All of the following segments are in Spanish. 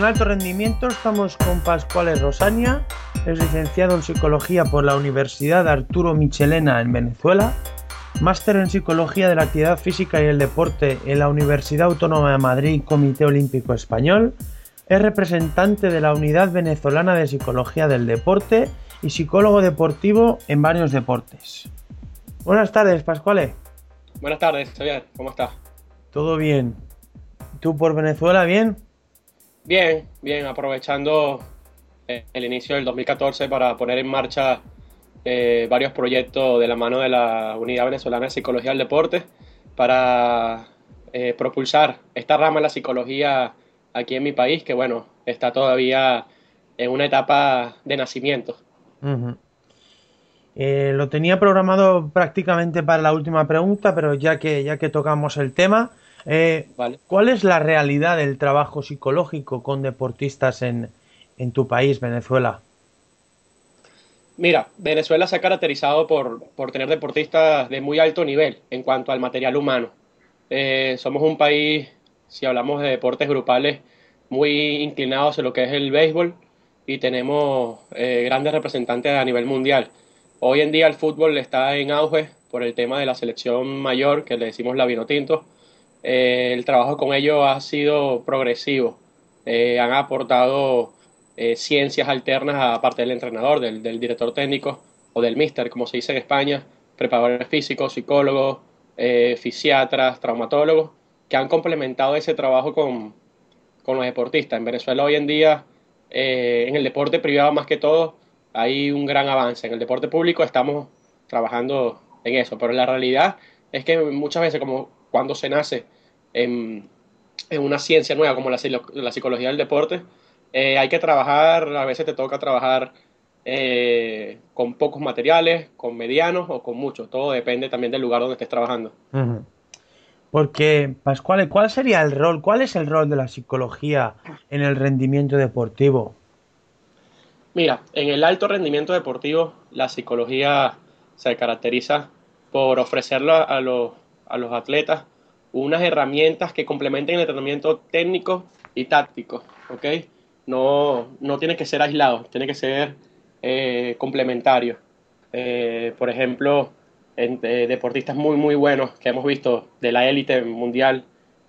En alto rendimiento estamos con Pascual Rosania, es licenciado en psicología por la Universidad Arturo Michelena en Venezuela, máster en psicología de la actividad física y el deporte en la Universidad Autónoma de Madrid Comité Olímpico Español, es representante de la Unidad Venezolana de Psicología del Deporte y psicólogo deportivo en varios deportes. Buenas tardes, Pascuale. Buenas tardes, Javier, ¿cómo estás? ¿Todo bien? ¿Tú por Venezuela bien? Bien, bien, aprovechando eh, el inicio del 2014 para poner en marcha eh, varios proyectos de la mano de la Unidad Venezolana de Psicología del Deporte para eh, propulsar esta rama de la psicología aquí en mi país, que bueno, está todavía en una etapa de nacimiento. Eh, lo tenía programado prácticamente para la última pregunta, pero ya que, ya que tocamos el tema, eh, Vale. ¿cuál es la realidad del trabajo psicológico con deportistas en, en tu país, Venezuela? Mira, Venezuela se ha caracterizado por, por tener deportistas de muy alto nivel en cuanto al material humano. Eh, somos un país, si hablamos de deportes grupales, muy inclinados en lo que es el béisbol y tenemos eh, grandes representantes a nivel mundial. Hoy en día el fútbol está en auge por el tema de la selección mayor, que le decimos la Vinotinto. Eh, el trabajo con ellos ha sido progresivo. Eh, han aportado eh, ciencias alternas aparte del entrenador, del, del director técnico o del mister, como se dice en España, preparadores físicos, psicólogos, eh, fisiatras, traumatólogos, que han complementado ese trabajo con, con los deportistas. En Venezuela hoy en día, en el deporte privado más que todo, hay un gran avance. En el deporte público estamos trabajando en eso, pero la realidad es que muchas veces, como cuando se nace en, en una ciencia nueva como la, la psicología del deporte, eh, hay que trabajar, a veces te toca trabajar eh, con pocos materiales, con medianos o con muchos. Todo depende también del lugar donde estés trabajando. Porque, Pascual, ¿cuál sería el rol? ¿Cuál es el rol de la psicología en el rendimiento deportivo? Mira, en el alto rendimiento deportivo, la psicología se caracteriza por ofrecerle a, a los, a los atletas unas herramientas que complementen el entrenamiento técnico y táctico, ¿ok? No, no tiene que ser aislado, tiene que ser eh, complementario. Eh, por ejemplo, eh, deportistas muy, muy buenos que hemos visto de la élite mundial,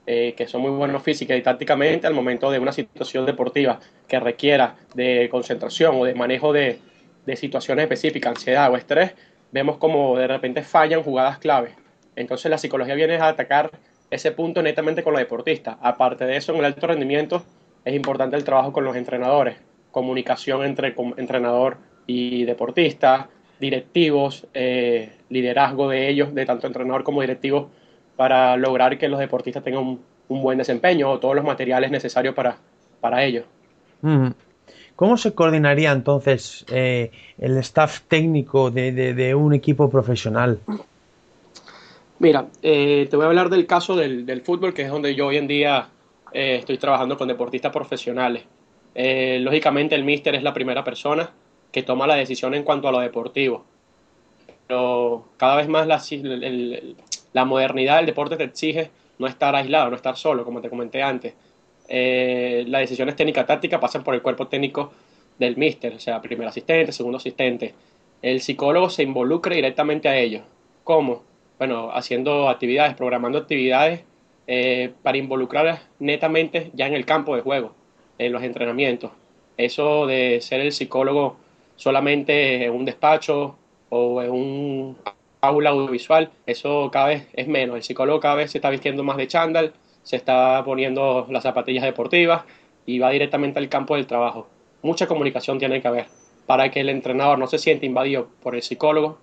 eh, que son muy buenos física y tácticamente al momento de una situación deportiva que requiera de concentración o de manejo de, de situaciones específicas, ansiedad o estrés, vemos como de repente fallan jugadas clave. Entonces la psicología viene a atacar ese punto netamente con los deportistas. Aparte de eso, en el alto rendimiento es importante el trabajo con los entrenadores, comunicación entre entrenador y deportista, directivos, eh, liderazgo de ellos, de tanto entrenador como directivo, para lograr que los deportistas tengan un, buen desempeño o todos los materiales necesarios para, para ello. ¿Cómo se coordinaría entonces eh, el staff técnico de un equipo profesional? Mira, eh, te voy a hablar del caso del, del fútbol, que es donde yo hoy en día eh, estoy trabajando con deportistas profesionales. Eh, lógicamente el míster es la primera persona que toma la decisión en cuanto a lo deportivo. Pero cada vez más la, la modernidad del deporte te exige no estar aislado, no estar solo, como te comenté antes. Eh, las decisiones técnicas tácticas pasan por el cuerpo técnico del míster, o sea, primer asistente, segundo asistente. El psicólogo se involucra directamente a ellos. ¿Cómo? Bueno, haciendo actividades, programando actividades eh, para involucrar netamente ya en el campo de juego, en los entrenamientos. Eso de ser el psicólogo solamente en un despacho o en un aula audiovisual, eso cada vez es menos. El psicólogo cada vez se está vistiendo más de chándal, se está poniendo las zapatillas deportivas y va directamente al campo del trabajo. Mucha comunicación tiene que haber para que el entrenador no se sienta invadido por el psicólogo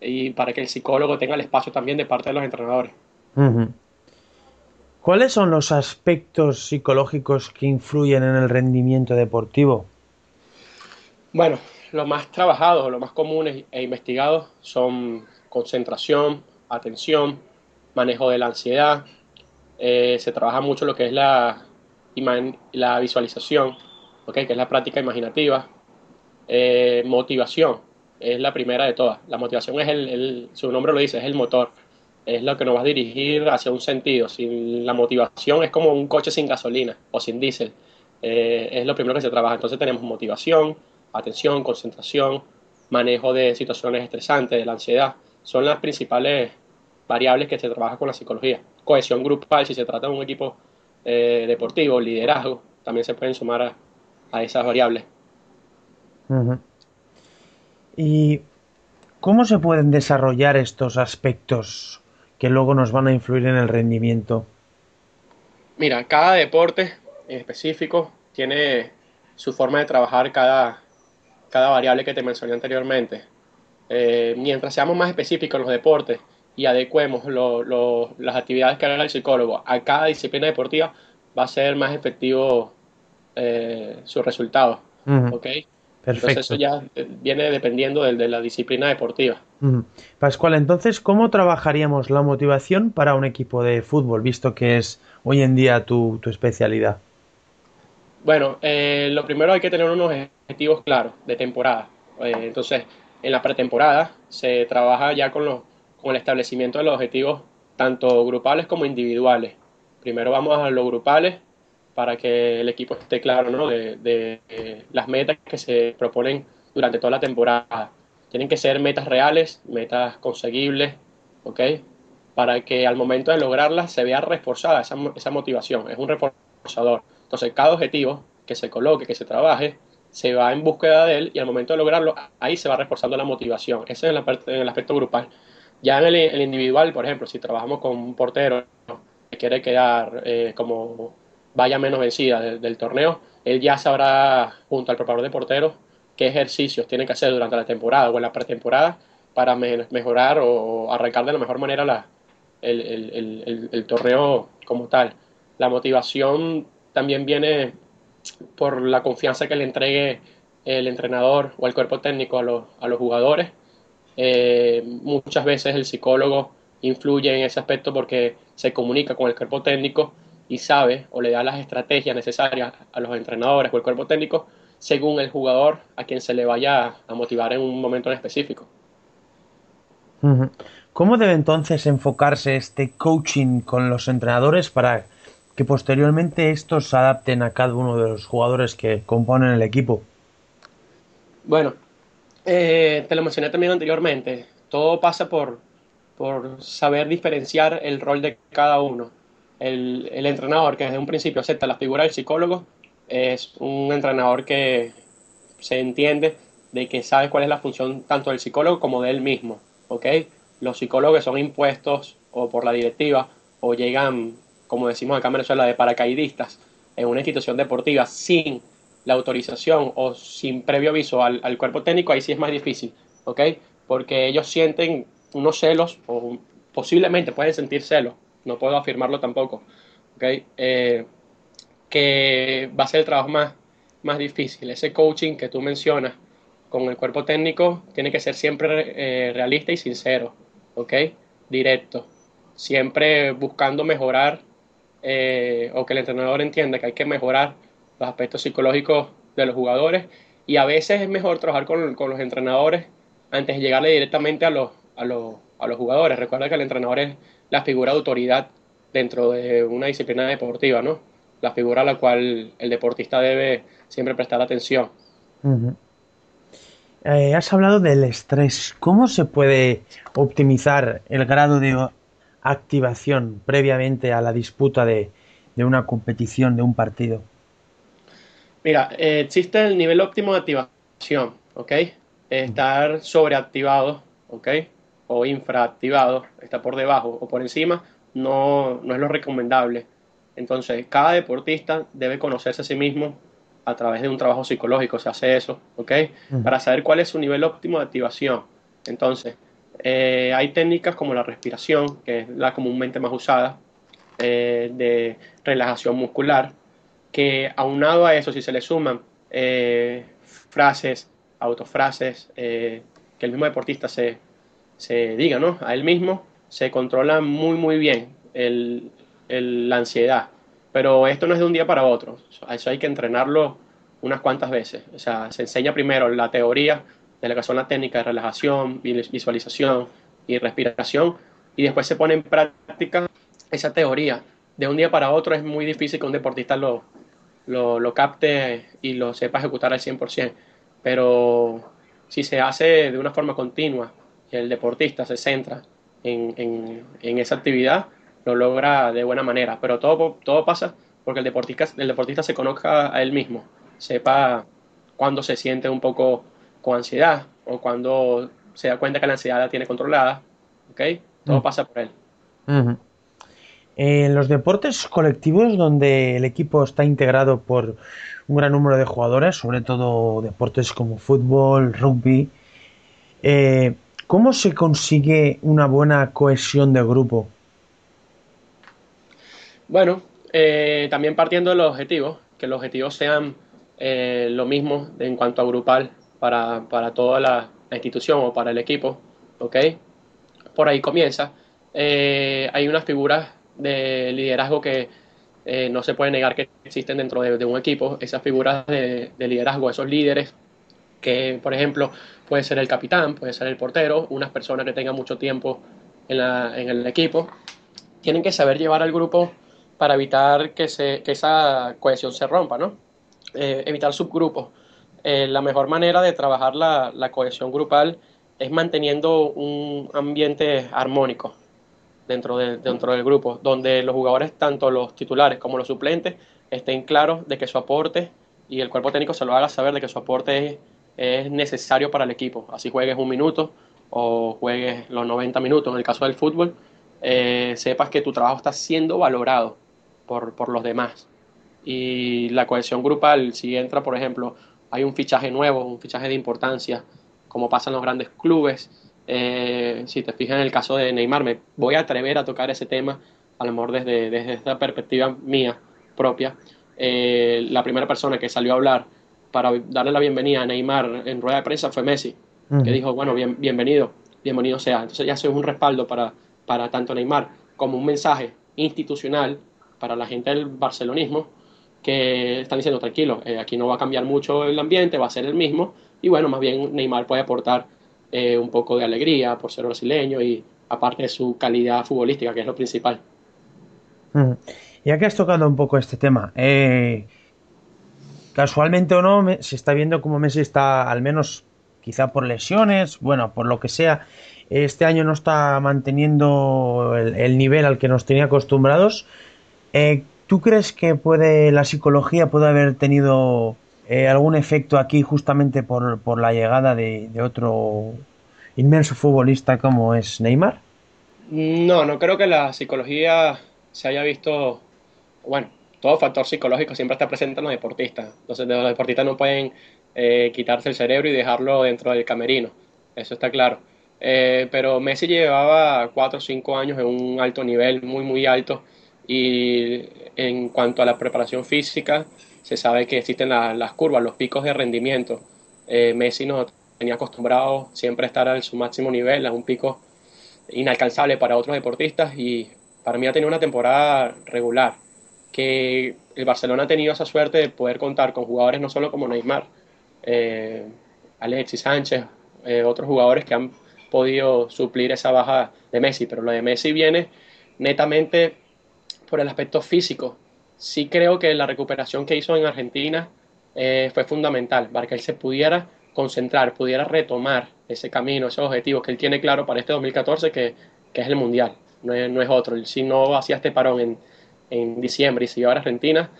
y para que el psicólogo tenga el espacio también de parte de los entrenadores. ¿Cuáles son los aspectos psicológicos que influyen en el rendimiento deportivo? Bueno, lo más trabajado, lo más comunes e investigados son concentración, atención, manejo de la ansiedad. Eh, se trabaja mucho lo que es la, la visualización, ¿okay? que es la práctica imaginativa. Eh, motivación es la primera de todas. La motivación es el, su nombre lo dice, es el motor. Es lo que nos va a dirigir hacia un sentido. Sin la motivación es como un coche sin gasolina o sin diésel. Eh, es lo primero que se trabaja. Entonces tenemos motivación, atención, concentración, manejo de situaciones estresantes, de la ansiedad. Son las principales variables que se trabaja con la psicología. Cohesión grupal, si se trata de un equipo eh, deportivo, liderazgo, también se pueden sumar a, esas variables. ¿Y cómo se pueden desarrollar estos aspectos que luego nos van a influir en el rendimiento? Mira, cada deporte en específico tiene su forma de trabajar cada, cada variable que te mencioné anteriormente. Eh, mientras seamos más específicos en los deportes y adecuemos las actividades que haga el psicólogo a cada disciplina deportiva, va a ser más efectivo eh, su resultado. Perfecto. Entonces eso ya viene dependiendo de, de la disciplina deportiva. Pascual, entonces, ¿cómo trabajaríamos la motivación para un equipo de fútbol, visto que es hoy en día tu, tu especialidad? Bueno, eh, lo primero hay que tener unos objetivos claros de temporada. Eh, entonces, en la pretemporada se trabaja ya con, los, con el establecimiento de los objetivos tanto grupales como individuales. Primero vamos a los grupales para que el equipo esté claro ¿no? de, de, las metas que se proponen durante toda la temporada. Tienen que ser metas reales, metas conseguibles, ¿ok? Para que al momento de lograrlas se vea reforzada esa, esa motivación. Es un reforzador. Entonces, cada objetivo que se coloque, que se trabaje, se va en búsqueda de él y al momento de lograrlo, ahí se va reforzando la motivación. Ese es el aspecto grupal. Ya en el, individual, por ejemplo, si trabajamos con un portero que quiere quedar eh, como vaya menos vencida del, torneo, él ya sabrá, junto al preparador de porteros, qué ejercicios tiene que hacer durante la temporada o en la pretemporada para mejorar o arrancar de la mejor manera la, el, el torneo como tal. La motivación también viene por la confianza que le entregue el entrenador o el cuerpo técnico a los, a los jugadores. Eh, muchas veces el psicólogo influye en ese aspecto porque se comunica con el cuerpo técnico y sabe o le da las estrategias necesarias a los entrenadores o el cuerpo técnico según el jugador a quien se le vaya a motivar en un momento en específico. ¿Cómo debe entonces enfocarse este coaching con los entrenadores para que posteriormente estos se adapten a cada uno de los jugadores que componen el equipo? Bueno, eh, te lo mencioné también anteriormente, todo pasa por, por saber diferenciar el rol de cada uno. El, entrenador que desde un principio acepta la figura del psicólogo es un entrenador que se entiende de que sabe cuál es la función tanto del psicólogo como de él mismo. ¿ok? Los psicólogos son impuestos o por la directiva o llegan como decimos acá en Venezuela, de paracaidistas en una institución deportiva sin la autorización o sin previo aviso al, cuerpo técnico, ahí sí es más difícil, ¿ok? Porque ellos sienten unos celos o posiblemente pueden sentir celos, no puedo afirmarlo tampoco, ¿ok? Eh, que va a ser el trabajo más, más difícil. Ese coaching que tú mencionas con el cuerpo técnico tiene que ser siempre eh, realista y sincero, ¿ok? Directo, siempre buscando mejorar eh, o que el entrenador entienda que hay que mejorar los aspectos psicológicos de los jugadores y a veces es mejor trabajar con, con los entrenadores antes de llegarle directamente a los, a, los, a los jugadores. Recuerda que el entrenador es la figura de autoridad dentro de una disciplina deportiva, ¿no? La figura a la cual el deportista debe siempre prestar atención. eh, has hablado del estrés. ¿Cómo se puede optimizar el grado de activación previamente a la disputa de, de una competición, de un partido? Mira, eh, existe el nivel óptimo de activación, ¿ok? Estar sobreactivado, ¿ok? O infraactivado, está por debajo o por encima, no, no es lo recomendable. Entonces, cada deportista debe conocerse a sí mismo a través de un trabajo psicológico, se hace eso, ¿ok? Para saber cuál es su nivel óptimo de activación. Entonces, eh, hay técnicas como la respiración, que es la comúnmente más usada, eh, de relajación muscular, que aunado a eso, si se le suman eh, frases, autofrases, que el mismo deportista se, se diga ¿no? a él mismo, se controla muy, muy bien la ansiedad. Pero esto no es de un día para otro, eso hay que entrenarlo unas cuantas veces. O sea, se enseña primero la teoría de lo que son las técnicas de relajación, visualización y respiración, y después se pone en práctica esa teoría. De un día para otro es muy difícil que un deportista lo, lo, lo capte y lo sepa ejecutar al 100%, pero si se hace de una forma continua el deportista se centra en, en, en esa actividad, lo logra de buena manera. Pero todo, todo pasa porque el deportista, el deportista se conozca a él mismo, sepa cuando se siente un poco con ansiedad o cuando se da cuenta que la ansiedad la tiene controlada. ¿Ok? Todo Mm. pasa por él. En los deportes colectivos donde el equipo está integrado por un gran número de jugadores, sobre todo deportes como fútbol, rugby, eh, ¿cómo se consigue una buena cohesión de grupo? Bueno, eh, también partiendo de los objetivos, que los objetivos sean eh, lo mismo en cuanto a grupal para, para toda la, institución o para el equipo, ¿ok? Por ahí comienza. Eh, hay unas figuras de liderazgo que no se puede negar que existen dentro de, un equipo. Esas figuras de, liderazgo, esos líderes, que por ejemplo puede ser el capitán, puede ser el portero, unas personas que tengan mucho tiempo en, la, en el equipo, tienen que saber llevar al grupo para evitar que, se, que esa cohesión se rompa, ¿no? Eh, evitar subgrupos. Eh, la mejor manera de trabajar la, la, cohesión grupal es manteniendo un ambiente armónico dentro, de, dentro del grupo, donde los jugadores, tanto los titulares como los suplentes, estén claros de que su aporte y el cuerpo técnico se lo haga saber de que su aporte es, es necesario para el equipo. Así juegues un minuto o juegues los 90 minutos en el caso del fútbol, eh, sepas que tu trabajo está siendo valorado por, por los demás. Y la cohesión grupal, si entra, por ejemplo, hay un fichaje nuevo, un fichaje de importancia, como pasa en los grandes clubes. Eh, si te fijas en el caso de Neymar, me voy a atrever a tocar ese tema, a lo mejor desde, desde esta perspectiva mía propia. Eh, la primera persona que salió a hablar para darle la bienvenida a Neymar en rueda de prensa fue Messi, uh -huh. que dijo, bueno, bien, bienvenido, bienvenido sea. Entonces ya es un respaldo para, para tanto Neymar como un mensaje institucional para la gente del barcelonismo que están diciendo tranquilo, eh, aquí no va a cambiar mucho el ambiente, va a ser el mismo y bueno, más bien Neymar puede aportar eh, un poco de alegría por ser brasileño y aparte de su calidad futbolística, que es lo principal. Ya que has tocado un poco este tema, eh, casualmente o no, se está viendo como Messi está, al menos quizá por lesiones, bueno, por lo que sea, este año no está manteniendo el, el nivel al que nos tenía acostumbrados. Eh, ¿Tú crees que puede la psicología puede haber tenido eh, algún efecto aquí justamente por, por la llegada de, otro inmenso futbolista como es Neymar? No, no creo que la psicología se haya visto, bueno, todo factor psicológico siempre está presente en los deportistas, entonces los deportistas no pueden eh, quitarse el cerebro y dejarlo dentro del camerino, eso está claro. Eh, pero Messi llevaba 4 o 5 años en un alto nivel, muy, muy alto, y en cuanto a la preparación física, se sabe que existen la, las curvas, los picos de rendimiento. Eh, Messi nos tenía acostumbrado siempre a estar a su máximo nivel, a un pico inalcanzable para otros deportistas. Y para mí ha tenido una temporada regular, que el Barcelona ha tenido esa suerte de poder contar con jugadores no solo como Neymar, eh, Alexis Sánchez, eh, otros jugadores que han podido suplir esa baja de Messi, pero lo de Messi viene netamente por el aspecto físico. Sí creo que la recuperación que hizo en Argentina eh, fue fundamental para que él se pudiera concentrar, pudiera retomar ese camino, esos objetivos que él tiene claro para este 2014, que, que es el Mundial, no es, no es otro. Si no hacía este parón en, en diciembre y se iba a Argentina,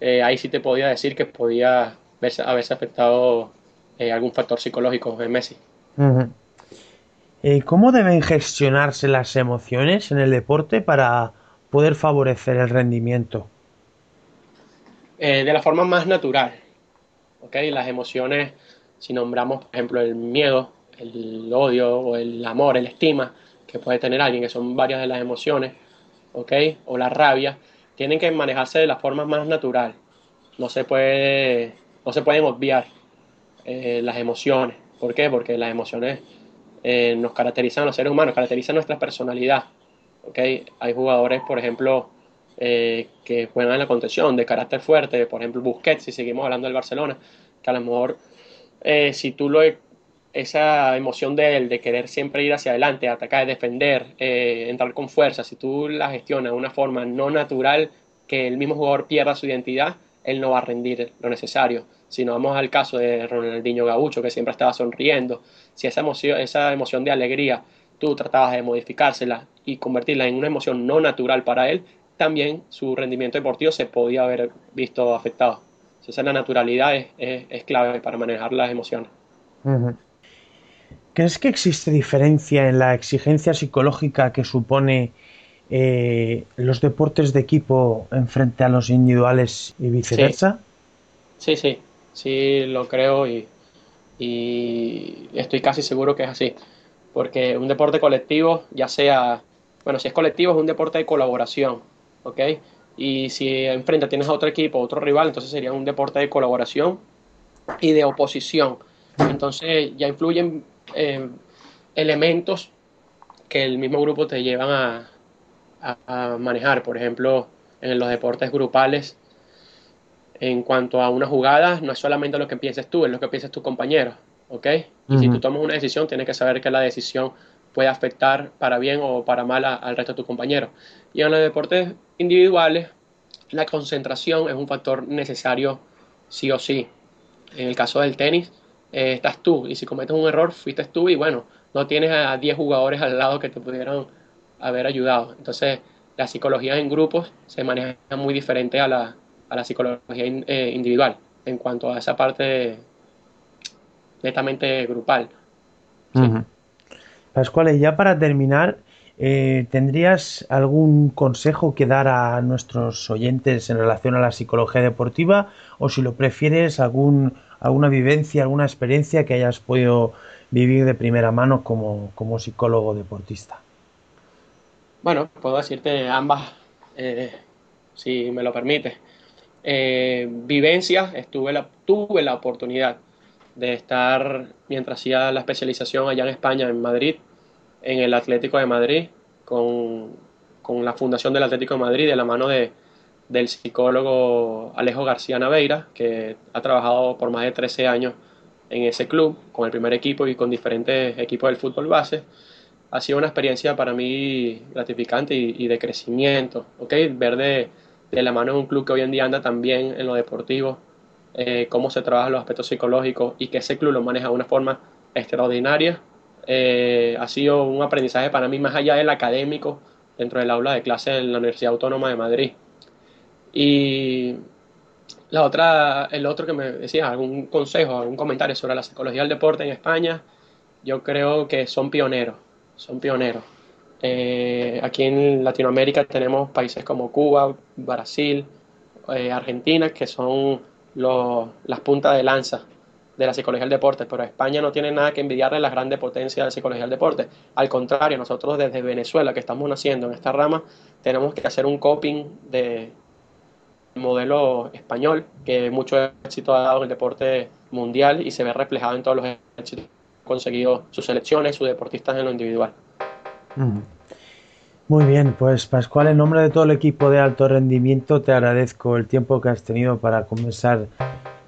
eh, ahí sí te podía decir que podía verse, haberse afectado eh, algún factor psicológico en Messi. -huh. ¿Cómo deben gestionarse las emociones en el deporte para poder favorecer el rendimiento? Eh, de la forma más natural. ¿okay? Las emociones, si nombramos, por ejemplo, el miedo, el odio o el amor, el estima que puede tener alguien, que son varias de las emociones, ¿ok? O la rabia, tienen que manejarse de la forma más natural. No se puede, no se pueden obviar eh, las emociones. ¿Por qué? Porque las emociones eh, nos caracterizan a los seres humanos, caracterizan nuestra personalidad. ¿ok? Hay jugadores, por ejemplo, eh, que juegan en la contención de carácter fuerte, por ejemplo Busquets, si seguimos hablando del Barcelona, que a lo mejor si tú lo esa emoción de él, de querer siempre ir hacia adelante, atacar, defender, eh, entrar con fuerza, si tú la gestionas de una forma no natural, que el mismo jugador pierda su identidad, él no va a rendir lo necesario. Si no vamos al caso de Ronaldinho Gaucho, que siempre estaba sonriendo, si esa emoción, esa emoción de alegría tú tratabas de modificársela y convertirla en una emoción no natural para él, también su rendimiento deportivo se podía haber visto afectado. Entonces la naturalidad es, es, clave para manejar las emociones. ¿Crees que existe diferencia en la exigencia psicológica que supone eh, los deportes de equipo en frente a los individuales y viceversa? Sí, sí, sí lo creo y, estoy casi seguro que es así. Porque un deporte colectivo, ya sea, bueno, si es colectivo es un deporte de colaboración, ¿ok? Y si enfrente tienes a otro equipo, otro rival, entonces sería un deporte de colaboración y de oposición. Entonces ya influyen eh, elementos que el mismo grupo te llevan a, a, a manejar. Por ejemplo, en los deportes grupales, en cuanto a una jugada, no es solamente lo que pienses tú, es lo que pienses tu compañero, ¿ok? Y si tú tomas una decisión, tienes que saber que la decisión puede afectar para bien o para mal a- al resto de tus compañeros. Y en los deportes individuales, la concentración es un factor necesario sí o sí. En el caso del tenis, eh, estás tú y si cometes un error, fuiste tú y bueno, no tienes a 10 jugadores al lado que te pudieran haber ayudado. Entonces, la psicología en grupos se maneja muy diferente a la, a la psicología eh, individual en cuanto a esa parte netamente grupal. Sí. Pascual, ya para terminar, eh, ¿tendrías algún consejo que dar a nuestros oyentes en relación a la psicología deportiva? O si lo prefieres, algún, alguna vivencia, alguna experiencia que hayas podido vivir de primera mano como, como psicólogo deportista. Bueno, puedo decirte ambas, eh, si me lo permite. Eh, vivencias, estuve la, tuve la oportunidad de estar mientras hacía la especialización allá en España, en Madrid, en el Atlético de Madrid, con, con la Fundación del Atlético de Madrid, de la mano de, del psicólogo Alejo García Naveira, que ha trabajado por más de 13 años en ese club, con el primer equipo y con diferentes equipos del fútbol base. Ha sido una experiencia para mí gratificante y, y de crecimiento, ¿ok? Ver de, de la mano de un club que hoy en día anda también en lo deportivo, eh, cómo se trabajan los aspectos psicológicos y que ese club lo maneja de una forma extraordinaria. Eh, ha sido un aprendizaje para mí más allá del académico dentro del aula de clase en la Universidad Autónoma de Madrid. Y la otra, el otro que me decía, algún consejo, algún comentario sobre la psicología del deporte en España, yo creo que son pioneros, son pioneros. Eh, aquí en Latinoamérica tenemos países como Cuba, Brasil, eh, Argentina, que son las puntas de lanza de la psicología del deporte, pero España no tiene nada que envidiarle a las grandes potencias de la psicología del deporte. Al contrario, nosotros desde Venezuela, que estamos naciendo en esta rama, tenemos que hacer un coping de modelo español, que mucho éxito ha dado en el deporte mundial y se ve reflejado en todos los éxitos que han conseguido sus selecciones, sus deportistas en lo individual. Muy bien, pues Pascual, en nombre de todo el equipo de alto rendimiento, te agradezco el tiempo que has tenido para conversar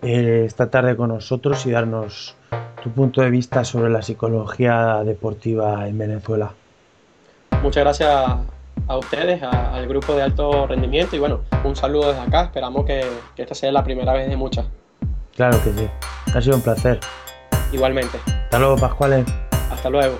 eh, esta tarde con nosotros y darnos tu punto de vista sobre la psicología deportiva en Venezuela. Muchas gracias a ustedes, a- al grupo de alto rendimiento y bueno, un saludo desde acá. Esperamos que, que esta sea la primera vez de muchas. Claro que sí, ha sido un placer. Igualmente. Hasta luego, Pascual. Hasta luego.